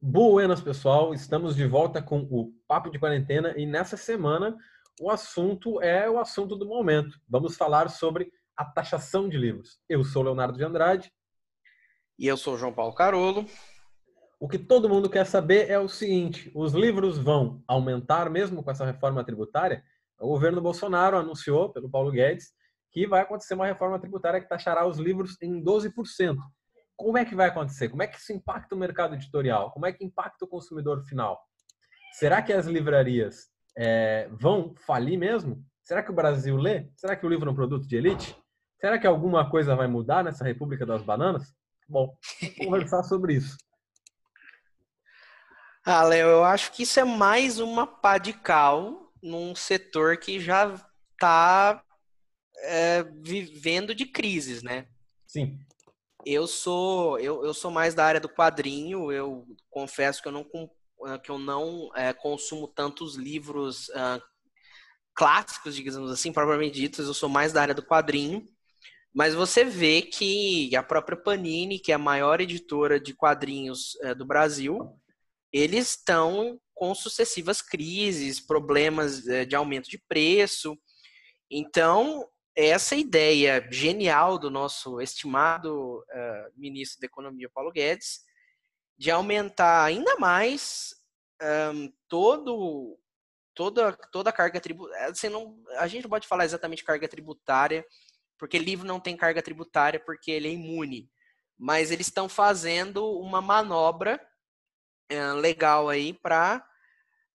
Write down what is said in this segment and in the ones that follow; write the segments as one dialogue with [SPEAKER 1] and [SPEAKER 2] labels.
[SPEAKER 1] Buenas, pessoal. Estamos de volta com o Papo de Quarentena e nessa semana o assunto é o assunto do momento. Vamos falar sobre a taxação de livros. Eu sou Leonardo de Andrade.
[SPEAKER 2] E eu sou João Paulo Carolo.
[SPEAKER 1] O que todo mundo quer saber é o seguinte: os livros vão aumentar mesmo com essa reforma tributária? O governo Bolsonaro anunciou, pelo Paulo Guedes, que vai acontecer uma reforma tributária que taxará os livros em 12% como é que vai acontecer? Como é que isso impacta o mercado editorial? Como é que impacta o consumidor final? Será que as livrarias é, vão falir mesmo? Será que o Brasil lê? Será que o livro é um produto de elite? Será que alguma coisa vai mudar nessa República das Bananas? Bom, vamos conversar sobre isso.
[SPEAKER 2] Ah, Léo, eu acho que isso é mais uma pá de cal num setor que já está é, vivendo de crises, né?
[SPEAKER 1] Sim.
[SPEAKER 2] Eu sou eu, eu sou mais da área do quadrinho. Eu confesso que eu não ah, que eu não é, consumo tantos livros uh, clássicos, digamos assim, propriamente ditos. Eu sou mais da área do quadrinho. Mas você vê que a própria Panini, que é a maior editora de quadrinhos uh, do Brasil, eles estão com sucessivas crises, problemas uh, de aumento de preço. Então, essa ideia genial do nosso estimado uh, ministro da Economia, Paulo Guedes, de aumentar ainda mais um, todo, toda, toda a carga tributária. Assim, a gente não pode falar exatamente carga tributária, porque livro não tem carga tributária, porque ele é imune. Mas eles estão fazendo uma manobra uh, legal aí para uh,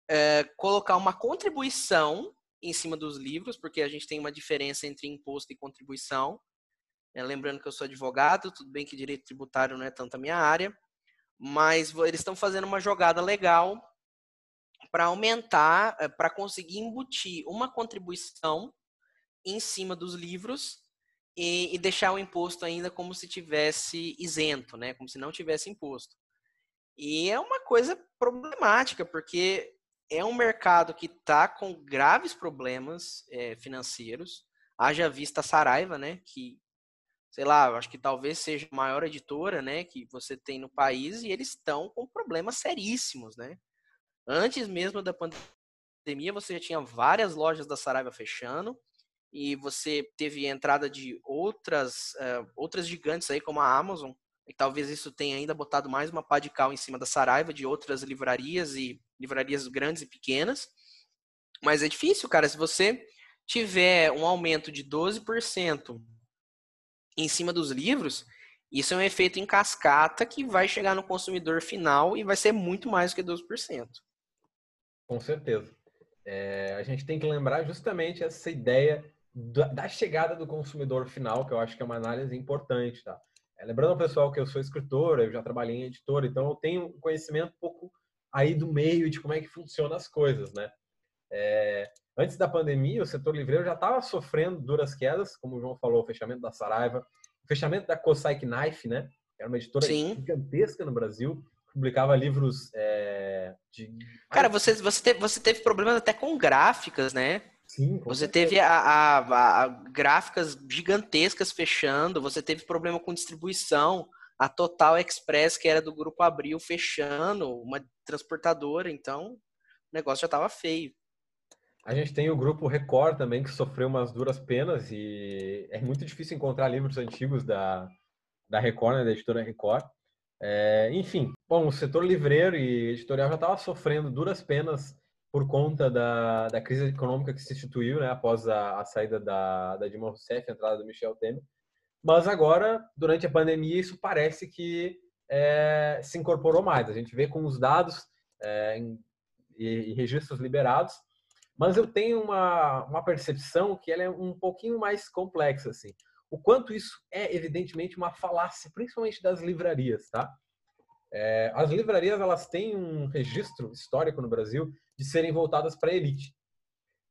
[SPEAKER 2] eh, colocar uma contribuição em cima dos livros, porque a gente tem uma diferença entre imposto e contribuição. É, lembrando que eu sou advogado, tudo bem que direito tributário não é tanto a minha área, mas eles estão fazendo uma jogada legal para aumentar, eh, para conseguir embutir uma contribuição em cima dos livros e, e, deixar o imposto ainda como se tivesse isento, né? Como se não tivesse imposto. E é uma coisa problemática, porque é um mercado que está com graves problemas é, financeiros. Haja vista a Saraiva, né? Que, sei lá, acho que talvez seja a maior editora, né? Que você tem no país e eles estão com problemas seríssimos, né? Antes mesmo da pandemia, você já tinha várias lojas da Saraiva fechando e você teve entrada de outras, uh, outras gigantes aí, como a Amazon, e talvez isso tenha ainda botado mais uma pá de cal em cima da Saraiva, de outras livrarias e livrarias grandes e pequenas. Mas é difícil, cara. Se você tiver um aumento de 12% em cima dos livros, isso é um efeito em cascata que vai chegar no consumidor final e vai ser muito mais do que 12%.
[SPEAKER 1] Com certeza. É, a gente tem que lembrar justamente essa ideia da chegada do consumidor final, que eu acho que é uma análise importante, tá? É, lembrando ao pessoal que eu sou escritor, eu já trabalhei em editora, então eu tenho um conhecimento um pouco aí do meio de como é que funcionam as coisas, né? É, antes da pandemia, o setor livreiro já estava sofrendo duras quedas, como o João falou, o fechamento da Saraiva, o fechamento da Cossack Knife, né? Era uma editora Sim. gigantesca no Brasil, publicava livros é, de...
[SPEAKER 2] Cara, você, você, teve, você teve problemas até com gráficas, né?
[SPEAKER 1] Sim,
[SPEAKER 2] você teve a, a, a, gráficas gigantescas fechando, você teve problema com distribuição, a Total Express, que era do Grupo Abril, fechando, uma transportadora, então o negócio já estava feio.
[SPEAKER 1] A gente tem o Grupo Record também, que sofreu umas duras penas e é muito difícil encontrar livros antigos da, da Record, né, da editora Record. É, enfim, bom, o setor livreiro e editorial já estava sofrendo duras penas por conta da, da crise econômica que se instituiu né, após a, a saída da, da Dilma Rousseff, a entrada do Michel Temer. Mas agora, durante a pandemia, isso parece que é, se incorporou mais. A gente vê com os dados é, e, e, registros liberados, mas eu tenho uma, uma percepção que ela é um pouquinho mais complexa. Assim. O quanto isso é, evidentemente, uma falácia, principalmente das livrarias. Tá? É, as livrarias elas têm um registro histórico no Brasil de serem voltadas para a elite.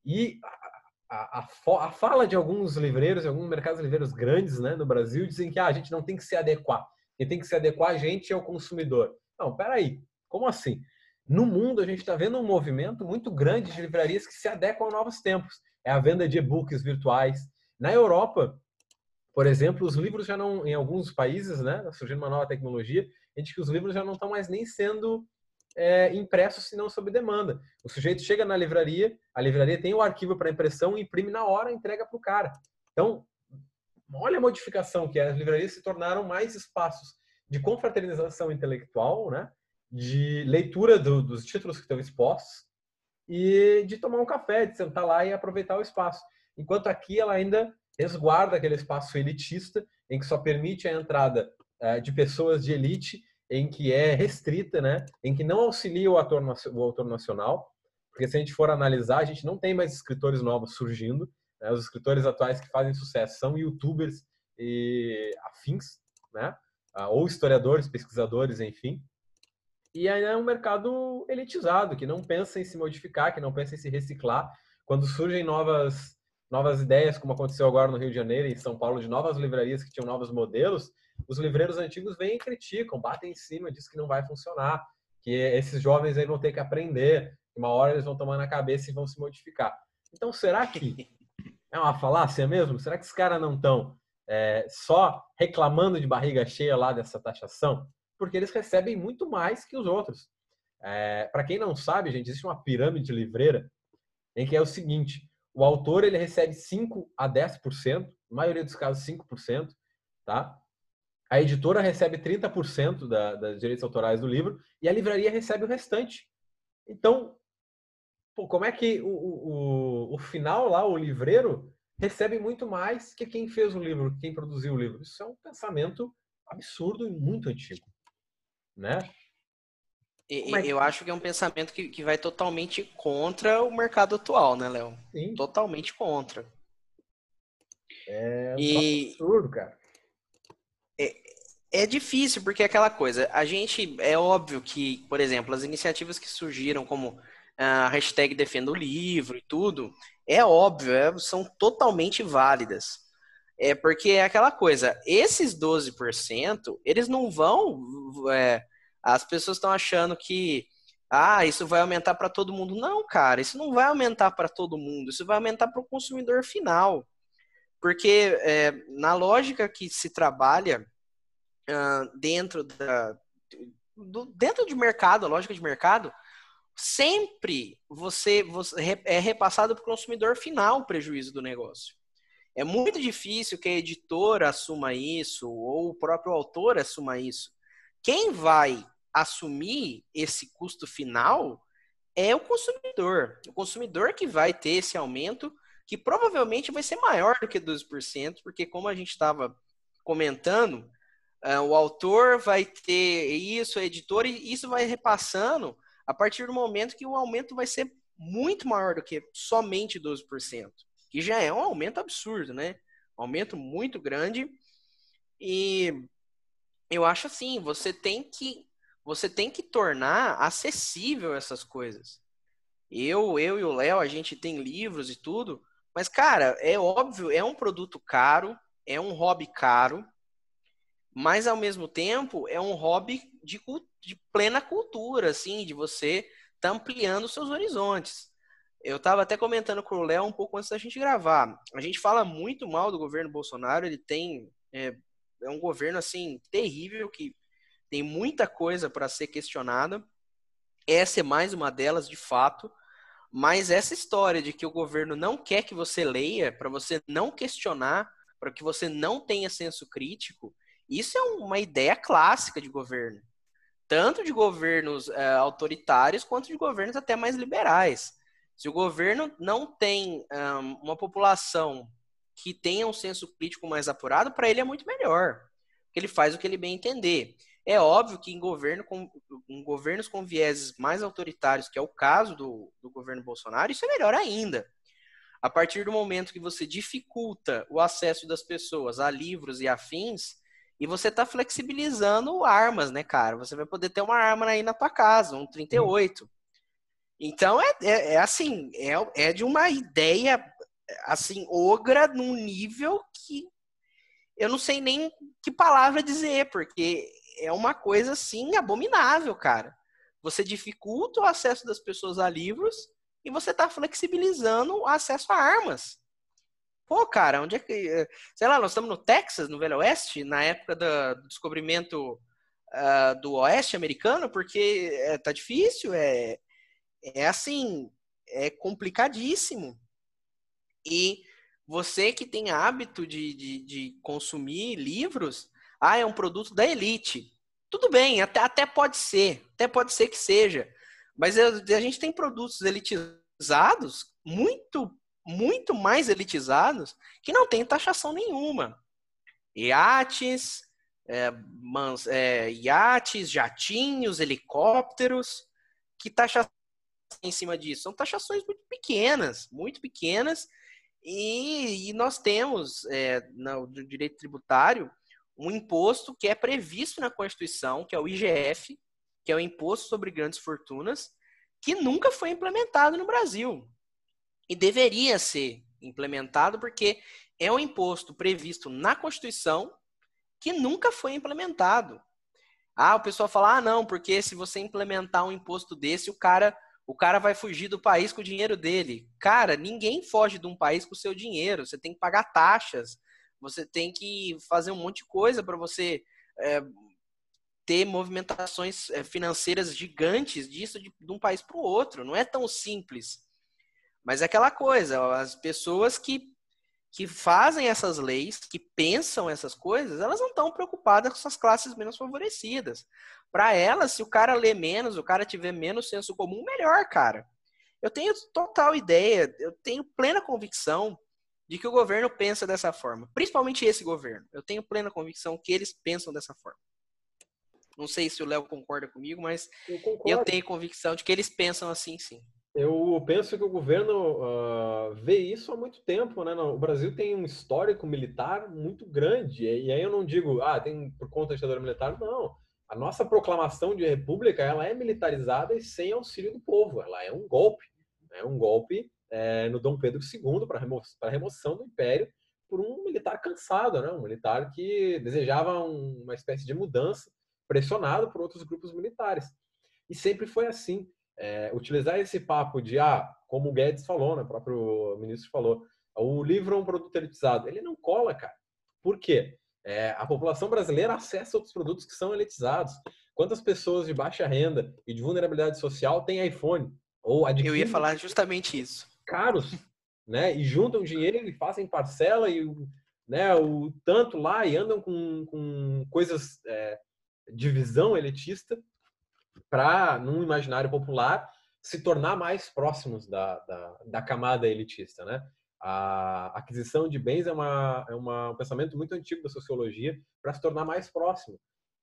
[SPEAKER 1] E a, a, a, fala de alguns livreiros, alguns mercados livreiros grandes né, no Brasil, dizem que ah, a gente não tem que se adequar. Quem tem que se adequar a gente é o consumidor. Não, peraí, como assim? No mundo, a gente está vendo um movimento muito grande de livrarias que se adequam a novos tempos. É a venda de e-books virtuais. Na Europa, por exemplo, os livros já não, em alguns países, né, surgindo uma nova tecnologia, a gente que os livros já não estão mais nem sendo é, impresso se não sob demanda. O sujeito chega na livraria, a livraria tem o arquivo para impressão, imprime na hora, entrega para o cara. Então, olha a modificação que é. As livrarias se tornaram mais espaços de confraternização intelectual, né? de leitura do, dos títulos que estão expostos e de tomar um café, de sentar lá e aproveitar o espaço. Enquanto aqui ela ainda resguarda aquele espaço elitista, em que só permite a entrada uh, de pessoas de elite, em que é restrita, né? em que não auxilia o, o autor nacional, porque se a gente for analisar, a gente não tem mais escritores novos surgindo, né? os escritores atuais que fazem sucesso são youtubers e afins, né? Uh, ou historiadores, pesquisadores, enfim. E ainda é um mercado elitizado, que não pensa em se modificar, que não pensa em se reciclar. Quando surgem novas novas ideias, como aconteceu agora no Rio de Janeiro e em São Paulo, de novas livrarias que tinham novos modelos, os livreiros antigos vêm e criticam, batem em cima, diz que não vai funcionar, que esses jovens aí vão ter que aprender, que uma hora eles vão tomar na cabeça e vão se modificar. Então, será que é uma falácia mesmo? Será que os caras não estão é, só reclamando de barriga cheia lá dessa taxação? Porque eles recebem muito mais que os outros. É, Para quem não sabe, gente, existe uma pirâmide livreira em que é o seguinte: o autor ele recebe 5 a 10%, na maioria dos casos 5%, tá? A editora recebe 30% da, das direitos autorais do livro e a livraria recebe o restante. Então, pô, como é que o, o, o final lá, o livreiro, recebe muito mais que quem fez o livro, quem produziu o livro? Isso é um pensamento absurdo e muito antigo, né?
[SPEAKER 2] E, é que... Eu acho que é um pensamento que, que vai totalmente contra o mercado atual, né, Léo? Totalmente contra.
[SPEAKER 1] É um e... absurdo, cara.
[SPEAKER 2] É, difícil, porque é aquela coisa. A gente, é óbvio que, por exemplo, as iniciativas que surgiram, como a hashtag Defenda o Livro e tudo, é óbvio, é, são totalmente válidas. É porque é aquela coisa, esses 12%, eles não vão é, as pessoas estão achando que ah, isso vai aumentar para todo mundo. Não, cara, isso não vai aumentar para todo mundo, isso vai aumentar para o consumidor final. Porque é, na lógica que se trabalha uh, dentro da. Do, dentro de mercado, a lógica de mercado, sempre você, você é repassado para o consumidor final o prejuízo do negócio. É muito difícil que a editora assuma isso ou o próprio autor assuma isso. Quem vai assumir esse custo final é o consumidor. O consumidor que vai ter esse aumento, que provavelmente vai ser maior do que 12%, porque como a gente estava comentando, o autor vai ter isso, a editora, e isso vai repassando a partir do momento que o aumento vai ser muito maior do que somente 12%, que já é um aumento absurdo, né? Um aumento muito grande. E eu acho assim, você tem que você tem que tornar acessível essas coisas. Eu, eu e o Léo, a gente tem livros e tudo, mas cara, é óbvio, é um produto caro, é um hobby caro, mas ao mesmo tempo é um hobby de, de plena cultura, assim, de você tá ampliando seus horizontes. Eu estava até comentando com o Léo um pouco antes da gente gravar. A gente fala muito mal do governo Bolsonaro, ele tem é, é um governo assim terrível que tem muita coisa para ser questionada. Essa é mais uma delas, de fato. Mas essa história de que o governo não quer que você leia, para você não questionar, para que você não tenha senso crítico, isso é uma ideia clássica de governo. Tanto de governos é, autoritários quanto de governos até mais liberais. Se o governo não tem um, uma população que tenha um senso crítico mais apurado, para ele é muito melhor. Porque ele faz o que ele bem entender. É óbvio que em, governo com, em governos com vieses mais autoritários, que é o caso do, do governo Bolsonaro, isso é melhor ainda. A partir do momento que você dificulta o acesso das pessoas a livros e afins, e você está flexibilizando armas, né, cara? Você vai poder ter uma arma aí na tua casa, um 38. Então, é, é, é assim, é, é de uma ideia, assim, ogra num nível que eu não sei nem que palavra dizer, porque é uma coisa assim abominável, cara. Você dificulta o acesso das pessoas a livros e você está flexibilizando o acesso a armas. Pô, cara, onde é que. Sei lá, nós estamos no Texas, no Velho Oeste, na época do descobrimento uh, do oeste americano, porque é, tá difícil, é, é assim, é complicadíssimo. E você que tem hábito de, de, de, consumir livros, ah, é um produto da elite. Tudo bem, até, até pode ser, até pode ser que seja. Mas a gente tem produtos elitizados, muito, muito mais elitizados, que não tem taxação nenhuma. Iates, é, mans, é, iates, jatinhos, helicópteros, que taxação em cima disso? São taxações muito pequenas, muito pequenas, e, e nós temos é, no, no direito tributário um imposto que é previsto na Constituição, que é o IGF, que é o Imposto sobre Grandes Fortunas, que nunca foi implementado no Brasil. E deveria ser implementado porque é um imposto previsto na Constituição que nunca foi implementado. Ah, o pessoal fala: "Ah, não, porque se você implementar um imposto desse, o cara o cara vai fugir do país com o dinheiro dele. Cara, ninguém foge de um país com o seu dinheiro. Você tem que pagar taxas, você tem que fazer um monte de coisa para você é, ter movimentações é, financeiras gigantes disso de, de um país para o outro. Não é tão simples. Mas é aquela coisa, as pessoas que, que fazem essas leis, que pensam essas coisas, elas não estão preocupadas com essas classes menos favorecidas. Para elas, se o cara lê menos, o cara tiver menos senso comum, melhor, cara. Eu tenho total ideia, eu tenho plena convicção de que o governo pensa dessa forma. Principalmente esse governo. Eu tenho plena convicção que eles pensam dessa forma. Não sei se o Léo concorda comigo, mas eu, eu, tenho convicção de que eles pensam assim, sim.
[SPEAKER 1] Eu penso que o governo uh, vê isso há muito tempo, né? O Brasil tem um histórico militar muito grande, e aí eu não digo, ah, tem por conta da ditadura militar, não a nossa proclamação de república ela é militarizada e sem auxílio do povo. Ela é um golpe, é um golpe é, no Dom Pedro II para remo a remoção do império por um militar cansado, né? um militar que desejava um, uma espécie de mudança, pressionado por outros grupos militares. E sempre foi assim. É, utilizar esse papo de, ah, como o Guedes falou, né, o próprio ministro falou, o livro é um produto elitizado. Ele não cola, cara. Por quê? É, a população brasileira acessa outros produtos que são elitizados. Quantas pessoas de baixa renda e de vulnerabilidade social têm iPhone? Ou
[SPEAKER 2] Eu ia falar justamente isso.
[SPEAKER 1] Caros, né? E juntam dinheiro e fazem parcela e né, o tanto lá e andam com, com coisas é, de visão elitista para, num imaginário popular, se tornar mais próximos da, da, da camada elitista, né? A aquisição de bens é, uma, é uma, um pensamento muito antigo da sociologia para se tornar mais próximo.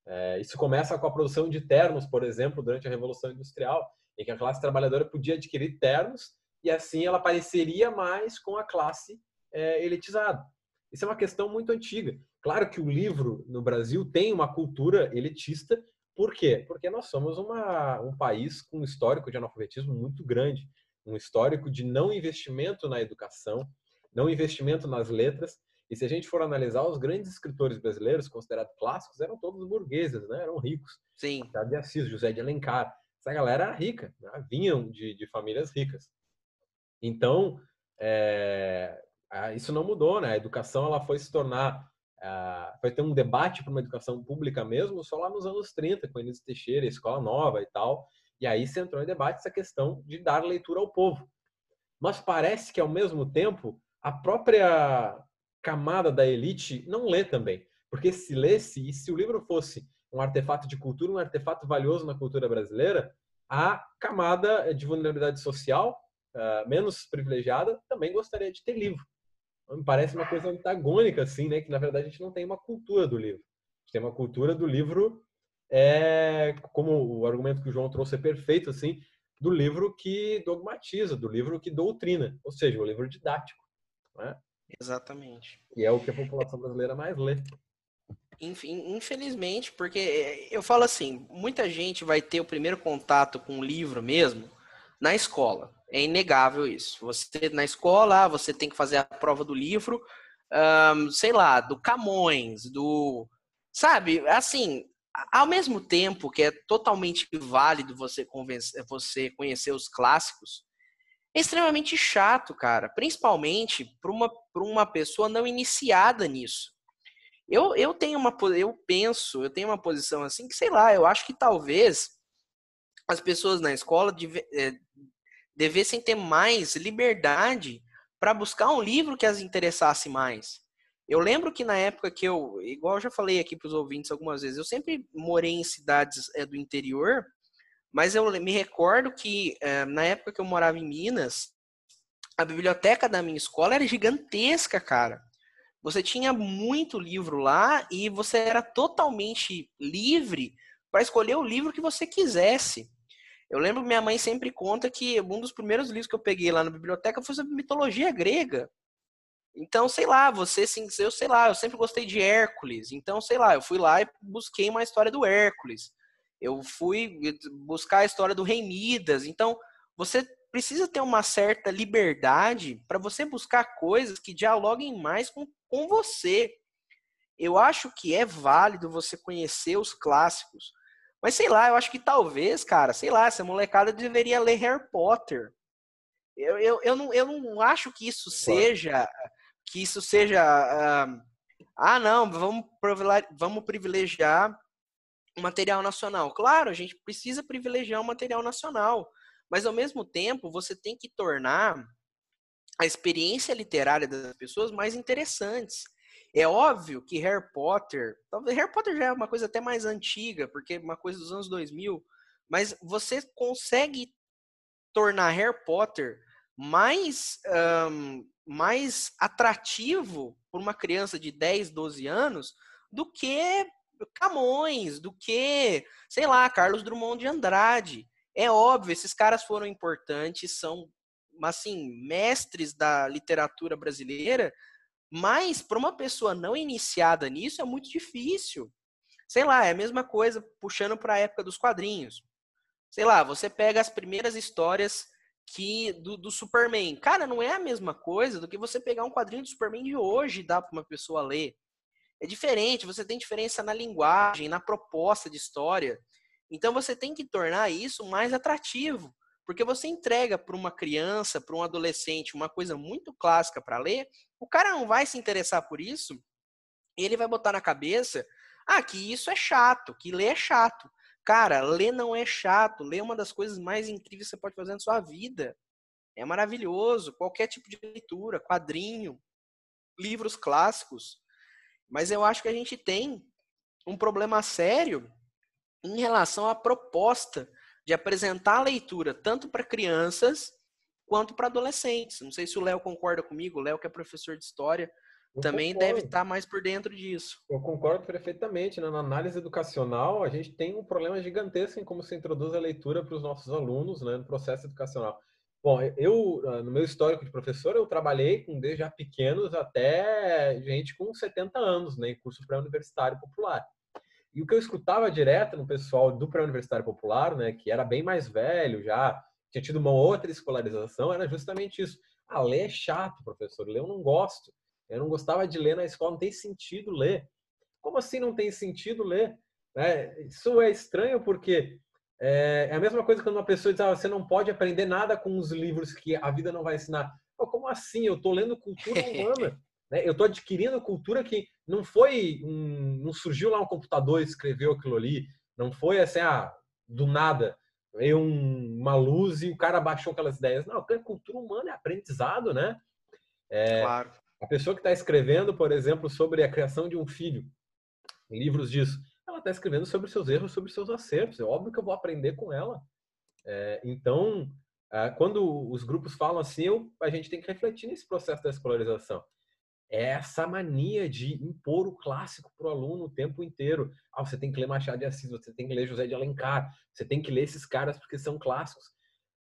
[SPEAKER 1] É, isso começa com a produção de ternos, por exemplo, durante a Revolução Industrial, em que a classe trabalhadora podia adquirir ternos e assim ela pareceria mais com a classe é, elitizada. Isso é uma questão muito antiga. Claro que o livro no Brasil tem uma cultura elitista. Por quê? Porque nós somos uma, um país com um histórico de analfabetismo muito grande um histórico de não investimento na educação, não investimento nas letras. E se a gente for analisar, os grandes escritores brasileiros, considerados clássicos, eram todos burgueses, né? eram ricos.
[SPEAKER 2] Sim.
[SPEAKER 1] de Assis, José de Alencar. Essa galera era rica, né? vinham de, de famílias ricas. Então, é, isso não mudou, né? A educação ela foi se tornar, foi ter um debate para uma educação pública mesmo só lá nos anos 30, com Enes Teixeira, Escola Nova e tal. E aí se entrou em debate essa questão de dar leitura ao povo. Mas parece que, ao mesmo tempo, a própria camada da elite não lê também. Porque se lesse, e se o livro fosse um artefato de cultura, um artefato valioso na cultura brasileira, a camada de vulnerabilidade social, uh, menos privilegiada, também gostaria de ter livro. Me parece uma coisa antagônica, assim, né? Que na verdade a gente não tem uma cultura do livro. A gente tem uma cultura do livro é, como o argumento que o João trouxe é perfeito, assim, do livro que dogmatiza, do livro que doutrina, ou seja, o livro didático. Né?
[SPEAKER 2] Exatamente.
[SPEAKER 1] E é o que a população brasileira mais lê.
[SPEAKER 2] Infelizmente, porque eu falo assim, muita gente vai ter o primeiro contato com o livro mesmo na escola. É inegável isso. Você na escola, ah, você tem que fazer a prova do livro, um, sei lá, do Camões, do sabe, assim, ao mesmo tempo que é totalmente válido você, convencer, você conhecer os clássicos, é extremamente chato, cara. Principalmente para uma, uma pessoa não iniciada nisso. Eu, eu tenho uma eu penso, eu tenho uma posição assim que sei lá, eu acho que talvez as pessoas na escola deve, é, devessem ter mais liberdade para buscar um livro que as interessasse mais. Eu lembro que na época que eu, igual eu já falei aqui para os ouvintes algumas vezes, eu sempre morei em cidades é, do interior, mas eu me recordo que é, na época que eu morava em Minas, a biblioteca da minha escola era gigantesca, cara. Você tinha muito livro lá e você era totalmente livre para escolher o livro que você quisesse. Eu lembro que minha mãe sempre conta que um dos primeiros livros que eu peguei lá na biblioteca foi sobre mitologia grega. Então, sei lá, você, sim, eu sei lá, eu sempre gostei de Hércules. Então, sei lá, eu fui lá e busquei uma história do Hércules. Eu fui buscar a história do Rei Midas. Então, você precisa ter uma certa liberdade para você buscar coisas que dialoguem mais com, com você. Eu acho que é válido você conhecer os clássicos. Mas sei lá, eu acho que talvez, cara, sei lá, essa molecada deveria ler Harry Potter. Eu, eu, eu, não, eu não acho que isso seja que isso seja. Uh, ah, não, vamos, vamos privilegiar o material nacional. Claro, a gente precisa privilegiar o material nacional, mas ao mesmo tempo você tem que tornar a experiência literária das pessoas mais interessantes. É óbvio que Harry Potter, talvez Harry Potter já é uma coisa até mais antiga, porque é uma coisa dos anos 2000, mas você consegue tornar Harry Potter mais um, mais atrativo para uma criança de 10, 12 anos do que Camões, do que, sei lá, Carlos Drummond de Andrade. É óbvio, esses caras foram importantes, são, assim, mestres da literatura brasileira, mas para uma pessoa não iniciada nisso é muito difícil. Sei lá, é a mesma coisa puxando para a época dos quadrinhos. Sei lá, você pega as primeiras histórias que do, do, Superman. Cara, não é a mesma coisa do que você pegar um quadrinho do Superman de hoje e dar para uma pessoa ler. É diferente, você tem diferença na linguagem, na proposta de história. Então você tem que tornar isso mais atrativo, porque você entrega para uma criança, para um adolescente, uma coisa muito clássica para ler, o cara não vai se interessar por isso, ele vai botar na cabeça, ah, que isso é chato, que ler é chato. Cara, ler não é chato. Ler é uma das coisas mais incríveis que você pode fazer na sua vida. É maravilhoso. Qualquer tipo de leitura, quadrinho, livros clássicos. Mas eu acho que a gente tem um problema sério em relação à proposta de apresentar a leitura tanto para crianças quanto para adolescentes. Não sei se o Léo concorda comigo, o Léo que é professor de história, eu também concordo. deve estar mais por dentro disso.
[SPEAKER 1] Eu concordo perfeitamente. Né? Na análise educacional, a gente tem um problema gigantesco em como se introduz a leitura para os nossos alunos né, no processo educacional. Bom, eu, ah, no meu histórico de professor, eu trabalhei com desde já pequenos até gente com 70 anos, né, em curso pré-universitário popular. E o que eu escutava direto no pessoal do pré-universitário popular, né, que era bem mais velho já, tinha tido uma outra escolarização, era justamente isso. Ah, ler é chato, professor, ler eu não gosto. Eu não gostava de ler na escola, não tem sentido ler. Como assim não tem sentido ler? É, isso é estranho porque é, é, a mesma coisa quando uma pessoa diz ah, você não pode aprender nada com os livros que a vida não vai ensinar. como assim? Eu estou lendo cultura humana. né? Eu estou adquirindo cultura que não foi, um, não surgiu lá um computador e escreveu aquilo ali. Não foi assim, ah, do nada veio um, uma luz e o cara baixou aquelas ideias. Não, cultura humana é aprendizado, né?
[SPEAKER 2] É, claro.
[SPEAKER 1] A pessoa que está escrevendo, por exemplo, sobre a criação de um filho, livros disso, ela está escrevendo sobre seus erros, sobre seus acertos. É óbvio que eu vou aprender com ela. É, então, é, quando os grupos falam assim, eu, a gente tem que refletir nesse processo da escolarização. É essa mania de impor o clássico para o aluno o tempo inteiro. Ah, você tem que ler Machado de Assis, você tem que ler José de Alencar, você tem que ler esses caras porque são clássicos.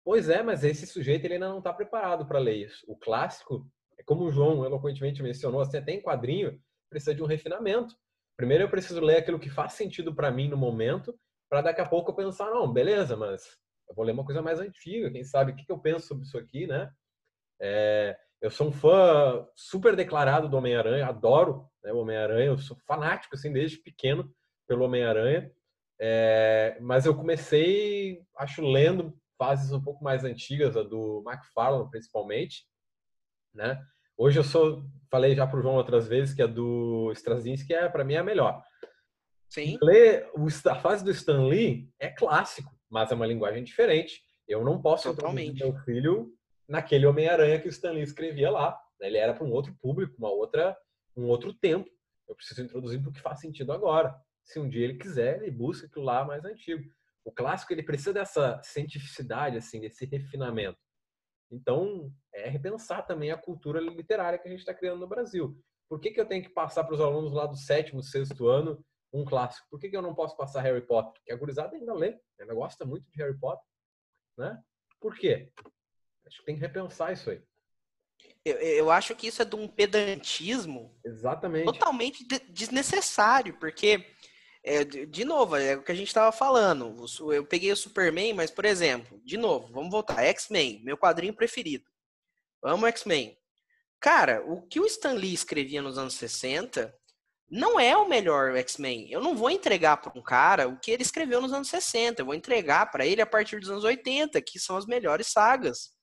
[SPEAKER 1] Pois é, mas esse sujeito ele ainda não está preparado para ler isso. O clássico como o João eloquentemente mencionou, assim, até em quadrinho, precisa de um refinamento. Primeiro eu preciso ler aquilo que faz sentido para mim no momento, para daqui a pouco eu pensar, não, beleza, mas eu vou ler uma coisa mais antiga, quem sabe o que, eu penso sobre isso aqui, né? É, eu sou um fã super declarado do Homem-Aranha, adoro né, o Homem-Aranha, eu sou fanático, assim, desde pequeno pelo Homem-Aranha, é, mas eu comecei, acho, lendo fases um pouco mais antigas, a do McFarlane, principalmente, né? Hoje eu sou, falei já pro João outras vezes que a do Straczynski é para mim é a melhor.
[SPEAKER 2] Sim.
[SPEAKER 1] Ler a fase do Stan Lee é clássico, mas é uma linguagem diferente. Eu não posso
[SPEAKER 2] Totalmente.
[SPEAKER 1] meu filho naquele Homem-Aranha que o Stan Lee escrevia lá. Ele era para um outro público, uma outra, um outro tempo. Eu preciso introduzir porque faz sentido agora. Se um dia ele quiser, ele busca aquilo lá mais antigo. O clássico ele precisa dessa cientificidade, assim, desse refinamento. Então, é repensar também a cultura literária que a gente está criando no Brasil. Por que, que eu tenho que passar para os alunos lá do sétimo, sexto ano um clássico? Por que, que eu não posso passar Harry Potter? Porque a gurizada ainda lê, ainda gosta muito de Harry Potter. Né? Por quê? Acho que tem que repensar isso aí.
[SPEAKER 2] Eu, eu acho que isso é de um pedantismo
[SPEAKER 1] Exatamente.
[SPEAKER 2] totalmente desnecessário, porque, é, de novo, é o que a gente estava falando. Eu peguei o Superman, mas, por exemplo, de novo, vamos voltar. X-Men, meu quadrinho preferido. Amo X-Men. Cara, o que o Stan Lee escrevia nos anos 60 não é o melhor X-Men. Eu não vou entregar para um cara o que ele escreveu nos anos 60. Eu vou entregar para ele a partir dos anos 80, que são as melhores sagas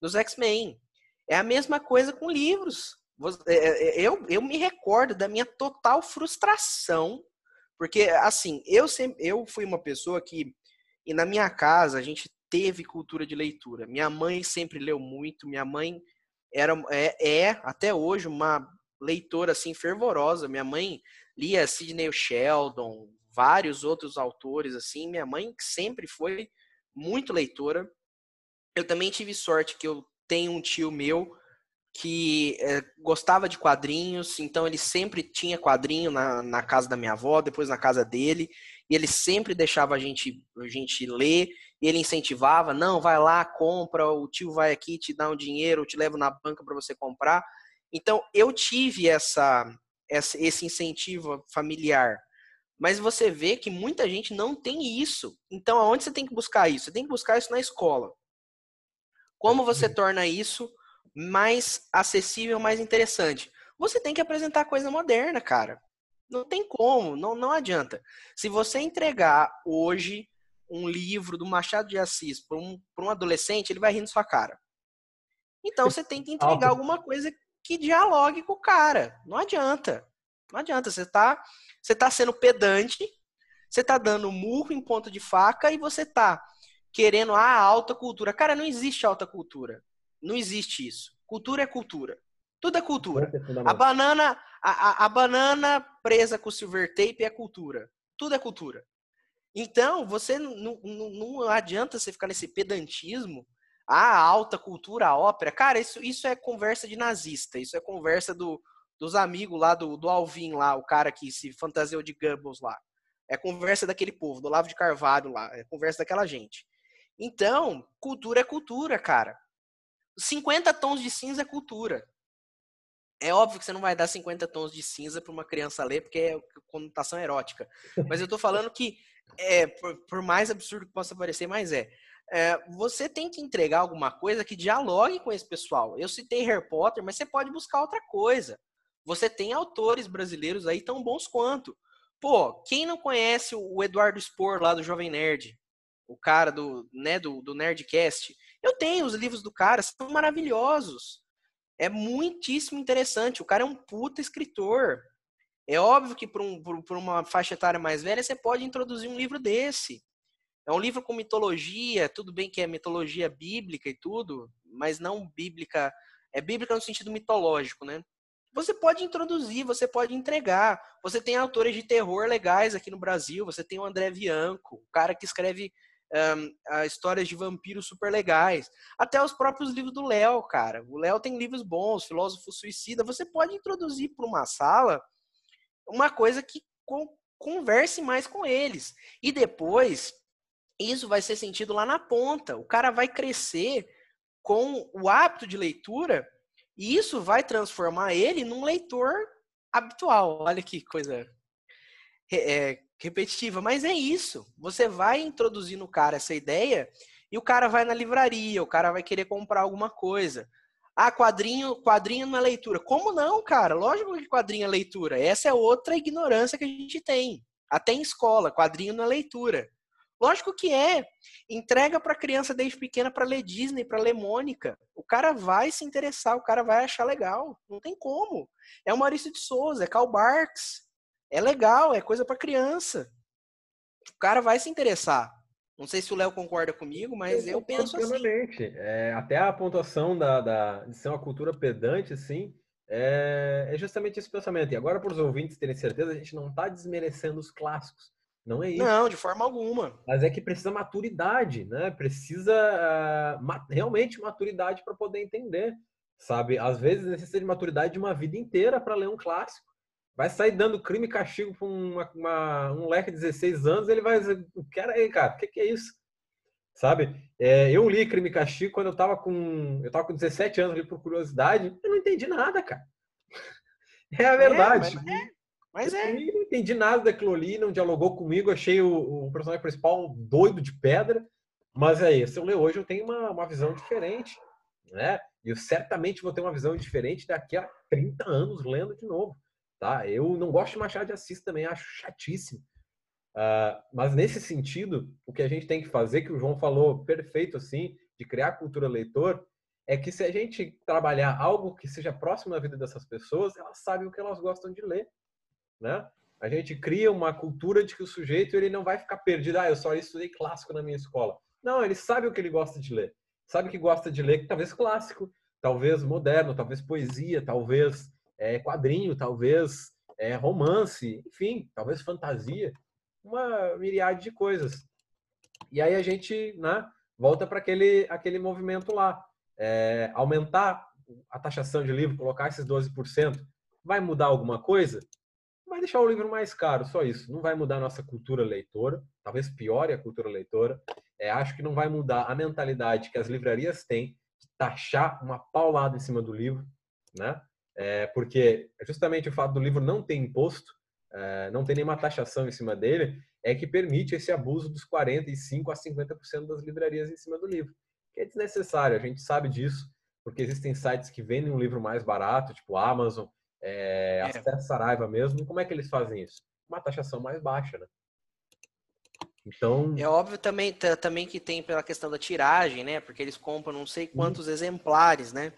[SPEAKER 2] dos X-Men. É a mesma coisa com livros. É, é, é, eu, eu me recordo da minha total frustração, porque, assim, eu, sempre, eu fui uma pessoa que, e na minha casa, a gente teve cultura de leitura. Minha mãe sempre leu muito, minha mãe era, é, é até hoje, uma leitora, assim, fervorosa. Minha mãe lia Sidney Sheldon, vários outros autores, assim. Minha mãe sempre foi muito leitora. Eu também tive sorte que eu tenho um tio meu que é, gostava de quadrinhos, então ele sempre tinha quadrinho na, na casa da minha avó, depois na casa dele, e ele sempre deixava a gente, a gente ler, e ele incentivava, não, vai lá, compra, o tio vai aqui, te dá um dinheiro, eu te levo na banca para você comprar. Então, eu tive essa, essa, esse incentivo familiar, mas você vê que muita gente não tem isso. Então, aonde você tem que buscar isso? Você tem que buscar isso na escola. Como você torna isso mais acessível, mais interessante? Você tem que apresentar coisa moderna, cara. Não tem como, não, não adianta. Se você entregar hoje um livro do Machado de Assis para um, um adolescente, ele vai rir na sua cara. Então você tem que entregar alguma coisa que dialogue com o cara. Não adianta. Não adianta. Você está você tá sendo pedante, você está dando murro em ponta de faca e você está querendo a ah, alta cultura. Cara, não existe alta cultura. Não existe isso. Cultura é cultura. Tudo é cultura. A banana, a, a, a banana presa com silver tape é cultura. Tudo é cultura. Então, você não, não, não adianta você ficar nesse pedantismo. Ah, a alta cultura, a ópera. Cara, isso, isso é conversa de nazista. Isso é conversa do, dos amigos lá do, do Alvin lá, o cara que se fantasiou de Goebbels lá. É conversa daquele povo, do Lavo de Carvalho lá. É conversa daquela gente. Então, cultura é cultura, cara. 50 tons de cinza é cultura. É óbvio que você não vai dar 50 tons de cinza para uma criança ler, porque é conotação erótica. Mas eu tô falando que, é, por, por mais absurdo que possa parecer, mas é, é. Você tem que entregar alguma coisa que dialogue com esse pessoal. Eu citei Harry Potter, mas você pode buscar outra coisa. Você tem autores brasileiros aí tão bons quanto. Pô, quem não conhece o Eduardo Spor lá do Jovem Nerd? O cara do, né, do, do Nerdcast. Eu tenho os livros do cara, são maravilhosos. É muitíssimo interessante. O cara é um puta escritor. É óbvio que para um, uma faixa etária mais velha, você pode introduzir um livro desse. É um livro com mitologia, tudo bem que é mitologia bíblica e tudo, mas não bíblica. É bíblica no sentido mitológico, né? Você pode introduzir, você pode entregar. Você tem autores de terror legais aqui no Brasil. Você tem o André Bianco, o cara que escreve um, histórias de vampiros super legais. Até os próprios livros do Léo, cara. O Léo tem livros bons, Filósofo Suicida. Você pode introduzir para uma sala uma coisa que converse mais com eles. E depois, isso vai ser sentido lá na ponta. O cara vai crescer com o hábito de leitura e isso vai transformar ele num leitor habitual. Olha que coisa é, repetitiva, mas é isso. Você vai introduzir no cara essa ideia e o cara vai na livraria, o cara vai querer comprar alguma coisa. Ah, quadrinho, quadrinho na leitura. Como não, cara? Lógico que quadrinho é leitura. Essa é outra ignorância que a gente tem. Até em escola, quadrinho na leitura. Lógico que é. Entrega para criança desde pequena para ler Disney, para ler Mônica. O cara vai se interessar, o cara vai achar legal. Não tem como. É o Maurício de Souza, é Karl Barks. É legal, é coisa para criança. O cara vai se interessar. Não sei se o Léo concorda comigo, mas eu, eu penso assim.
[SPEAKER 1] É, até a pontuação da, da, de ser uma cultura pedante, assim, é, é justamente esse pensamento. E agora, para os ouvintes terem certeza, a gente não está desmerecendo os clássicos. Não é isso.
[SPEAKER 2] Não, de forma alguma.
[SPEAKER 1] Mas é que precisa maturidade, né? Precisa uh, ma realmente maturidade para poder entender, sabe? Às vezes necessita de maturidade de uma vida inteira para ler um clássico. Vai sair dando crime e castigo para um moleque de 16 anos, ele vai dizer, quero aí, cara, o que, que, é isso? Sabe? É, eu li Crime e Castigo quando eu estava com eu tava com 17 anos ali por curiosidade, eu não entendi nada, cara. É a é, verdade. É,
[SPEAKER 2] mas é.
[SPEAKER 1] Eu não entendi nada daquilo ali, não dialogou comigo, achei o, o personagem principal doido de pedra. Mas aí, se eu ler hoje, eu tenho uma, uma visão diferente, né? E eu certamente vou ter uma visão diferente daqui a 30 anos lendo de novo, tá? Eu não gosto de Machado de Assis também, acho chatíssimo. Uh, mas nesse sentido, o que a gente tem que fazer, que o João falou perfeito assim, de criar cultura leitor, é que se a gente trabalhar algo que seja próximo da vida dessas pessoas, elas sabem o que elas gostam de ler né? A gente cria uma cultura de que o sujeito ele não vai ficar perdido. Ah, eu só estudei clássico na minha escola. Não, ele sabe o que ele gosta de ler. Sabe que gosta de ler talvez clássico, talvez moderno, talvez poesia, talvez é, quadrinho, talvez é, romance, enfim, talvez fantasia, uma miriade de coisas. E aí a gente né, volta para aquele, aquele movimento lá. É, aumentar a taxação de livro, colocar esses 12%, vai mudar alguma coisa? vai deixar o livro mais caro, só isso. Não vai mudar a nossa cultura leitora, talvez piore a cultura leitora. É, acho que não vai mudar a mentalidade que as livrarias têm de taxar uma paulada em cima do livro, né? É, porque justamente o fato do livro não ter imposto, é, não ter nenhuma taxação em cima dele, é que permite esse abuso dos 45% a 50% das livrarias em cima do livro, que é desnecessário, a gente sabe disso, porque existem sites que vendem um livro mais barato, tipo Amazon, é, é. Saraiva mesmo, como é que eles fazem isso? Uma taxação mais baixa, né?
[SPEAKER 2] Então... É óbvio também, também que tem pela questão da tiragem, né? Porque eles compram não sei quantos hum. exemplares, né?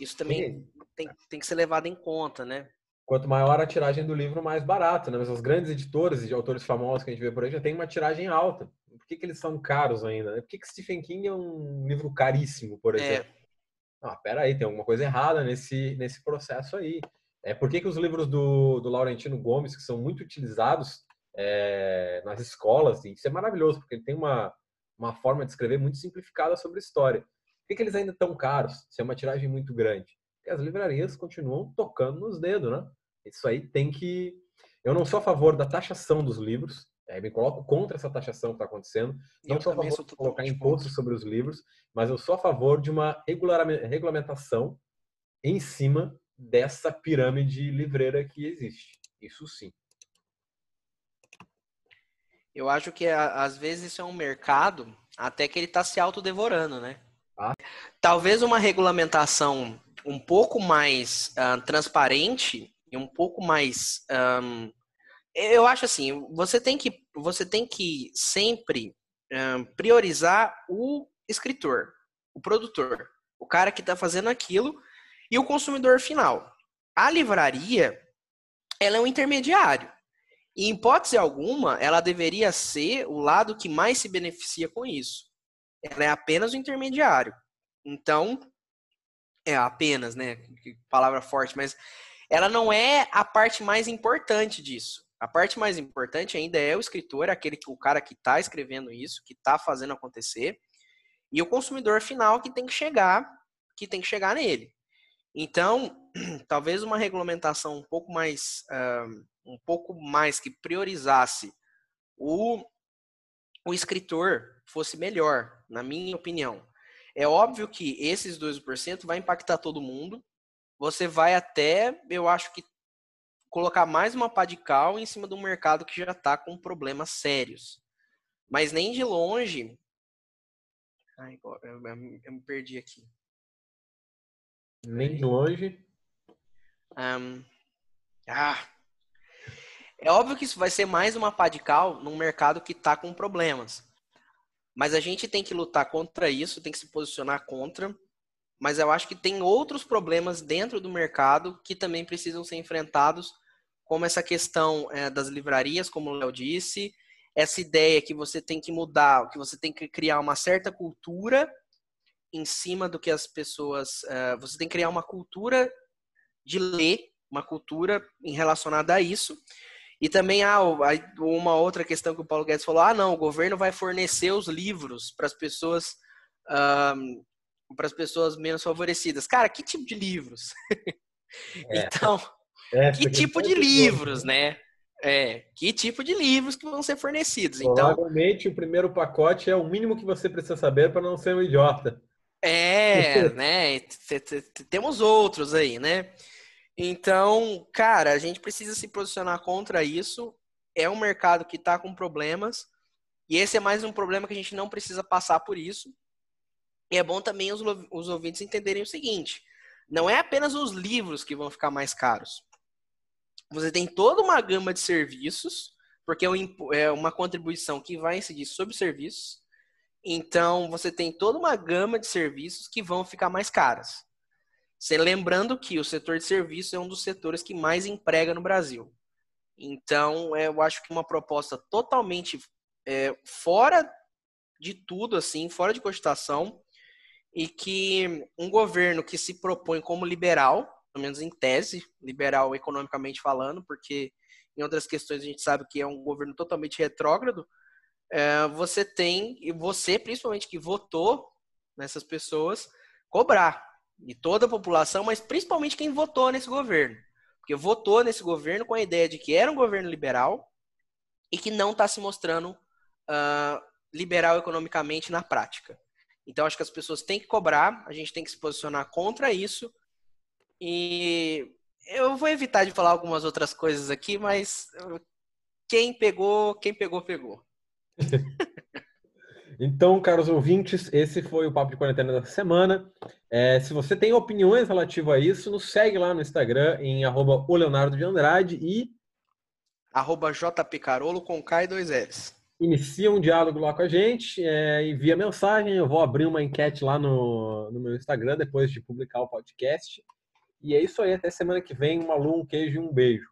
[SPEAKER 2] Isso também tem, tem que ser levado em conta, né?
[SPEAKER 1] Quanto maior a tiragem do livro, mais barato, né? Mas os grandes editores e autores famosos que a gente vê por aí já tem uma tiragem alta. Por que, que eles são caros ainda? Né? Por que, que Stephen King é um livro caríssimo, por é. exemplo? É. Ah, pera aí, tem alguma coisa errada nesse, nesse processo aí. É, por que, que os livros do, do Laurentino Gomes, que são muito utilizados é, nas escolas, e isso é maravilhoso, porque ele tem uma, uma forma de escrever muito simplificada sobre história. Por que, que eles ainda estão caros, se é uma tiragem muito grande? Porque as livrarias continuam tocando nos dedos, né? Isso aí tem que... Eu não sou a favor da taxação dos livros, é, me coloco contra essa taxação que está acontecendo. Não eu sou a favor de colocar impostos sobre os livros, mas eu sou a favor de uma regulamentação em cima dessa pirâmide livreira que existe. Isso sim.
[SPEAKER 2] Eu acho que às vezes isso é um mercado até que ele está se autodevorando, né? Ah. Talvez uma regulamentação um pouco mais uh, transparente e um pouco mais um, eu acho assim, você tem que, você tem que sempre um, priorizar o escritor, o produtor, o cara que está fazendo aquilo e o consumidor final. A livraria, ela é um intermediário. E, em hipótese alguma, ela deveria ser o lado que mais se beneficia com isso. Ela é apenas o intermediário. Então, é apenas, né? Palavra forte, mas ela não é a parte mais importante disso. A parte mais importante ainda é o escritor, aquele o cara que está escrevendo isso, que está fazendo acontecer, e o consumidor final que tem que chegar, que tem que chegar nele. Então, talvez uma regulamentação um pouco mais, um pouco mais que priorizasse o, o escritor fosse melhor, na minha opinião. É óbvio que esses 12% vai impactar todo mundo. Você vai até, eu acho que colocar mais uma pá de cal em cima de um mercado que já está com problemas sérios. Mas nem de longe. Ai, eu, eu, eu me perdi aqui.
[SPEAKER 1] Nem de longe.
[SPEAKER 2] Um, ah. É óbvio que isso vai ser mais uma pá de cal num mercado que está com problemas. Mas a gente tem que lutar contra isso, tem que se posicionar contra. Mas eu acho que tem outros problemas dentro do mercado que também precisam ser enfrentados, como essa questão é, das livrarias, como o Léo disse, essa ideia que você tem que mudar, que você tem que criar uma certa cultura em cima do que as pessoas. É, você tem que criar uma cultura de ler, uma cultura em relacionada a isso. E também há uma outra questão que o Paulo Guedes falou: ah, não, o governo vai fornecer os livros para as pessoas. Um, para as pessoas menos favorecidas. Cara, que tipo de livros? É. então, é, que tipo de livros, né? É, que tipo de livros que vão ser fornecidos. Então,
[SPEAKER 1] Provavelmente o primeiro pacote é o mínimo que você precisa saber para não ser um idiota.
[SPEAKER 2] É, né? Temos outros aí, né? Então, cara, a gente precisa se posicionar contra isso. É um mercado que está com problemas. E esse é mais um problema que a gente não precisa passar por isso. E é bom também os, os ouvintes entenderem o seguinte: não é apenas os livros que vão ficar mais caros. Você tem toda uma gama de serviços, porque é, é uma contribuição que vai incidir sobre serviços. Então, você tem toda uma gama de serviços que vão ficar mais caras. Você lembrando que o setor de serviços é um dos setores que mais emprega no Brasil. Então, é, eu acho que uma proposta totalmente é, fora de tudo, assim, fora de cogitação, e que um governo que se propõe como liberal, pelo menos em tese, liberal economicamente falando, porque em outras questões a gente sabe que é um governo totalmente retrógrado, é, você tem, e você principalmente que votou nessas pessoas, cobrar de toda a população, mas principalmente quem votou nesse governo. Porque votou nesse governo com a ideia de que era um governo liberal e que não está se mostrando uh, liberal economicamente na prática. Então, acho que as pessoas têm que cobrar, a gente tem que se posicionar contra isso. E eu vou evitar de falar algumas outras coisas aqui, mas quem pegou, quem pegou, pegou.
[SPEAKER 1] Então, caros ouvintes, esse foi o Papo de Quarentena da semana. É, se você tem opiniões relativas a isso, nos segue lá no Instagram em arroba o Leonardo de Andrade e
[SPEAKER 2] arroba jpcarolo com K e dois L's.
[SPEAKER 1] Inicia um diálogo lá com a gente, é, envia mensagem, eu vou abrir uma enquete lá no, no meu Instagram depois de publicar o podcast. E é isso aí, até semana que vem, um aluno, um queijo e um beijo.